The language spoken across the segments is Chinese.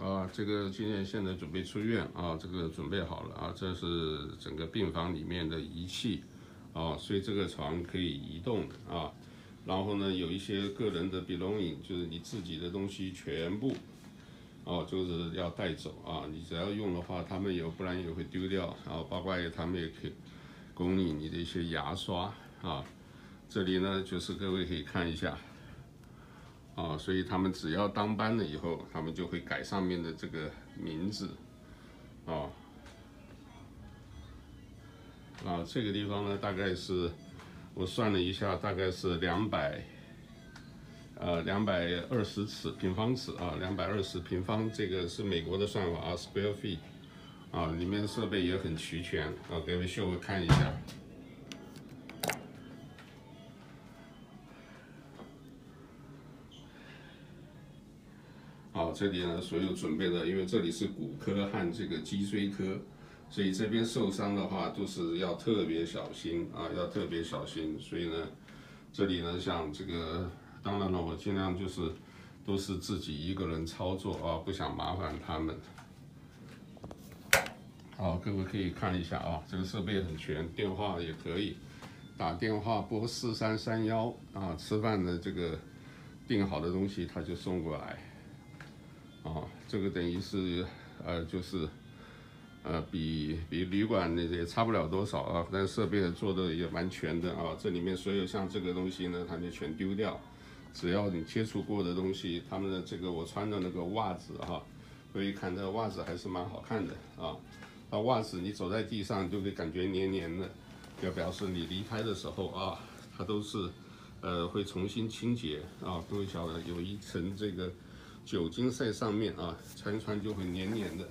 啊，这个今天现在准备出院啊，这个准备好了啊，这是整个病房里面的仪器啊，所以这个床可以移动啊，然后呢，有一些个人的 belonging，就是你自己的东西全部哦，就是要带走啊，你只要用的话，他们有，不然也会丢掉然啊，包括他们也可以供应你的一些牙刷啊，这里呢就是各位可以看一下。啊，所以他们只要当班了以后，他们就会改上面的这个名字，啊，啊，这个地方呢，大概是我算了一下，大概是两百，呃，两百二十尺平方尺啊，两百二十平方，这个是美国的算法啊，square feet，啊，里面设备也很齐全，啊，给我秀看一下。好，这里呢，所有准备的，因为这里是骨科和这个脊椎科，所以这边受伤的话都是要特别小心啊，要特别小心。所以呢，这里呢，像这个，当然了，我尽量就是都是自己一个人操作啊，不想麻烦他们。好，各位可以看一下啊，这个设备很全，电话也可以打电话拨四三三幺啊，吃饭的这个订好的东西他就送过来。啊，这个等于是，呃，就是，呃，比比旅馆那些差不了多少啊，但设备做的也蛮全的啊。这里面所有像这个东西呢，它就全丢掉，只要你接触过的东西，他们的这个我穿的那个袜子哈，可以看这袜子还是蛮好看的啊。那袜子你走在地上就会感觉黏黏的，就表示你离开的时候啊，它都是，呃，会重新清洁啊。各位晓得有一层这个。酒精在上面啊，穿一穿就会黏黏的，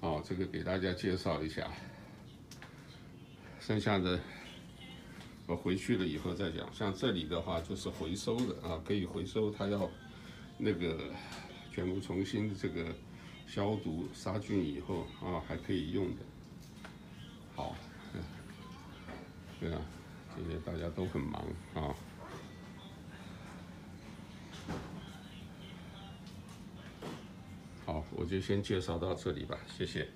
哦，这个给大家介绍一下。剩下的我回去了以后再讲。像这里的话就是回收的啊，可以回收，它要那个全部重新这个消毒杀菌以后啊，还可以用的。好，对啊，这些大家都很忙啊。好，我就先介绍到这里吧，谢谢。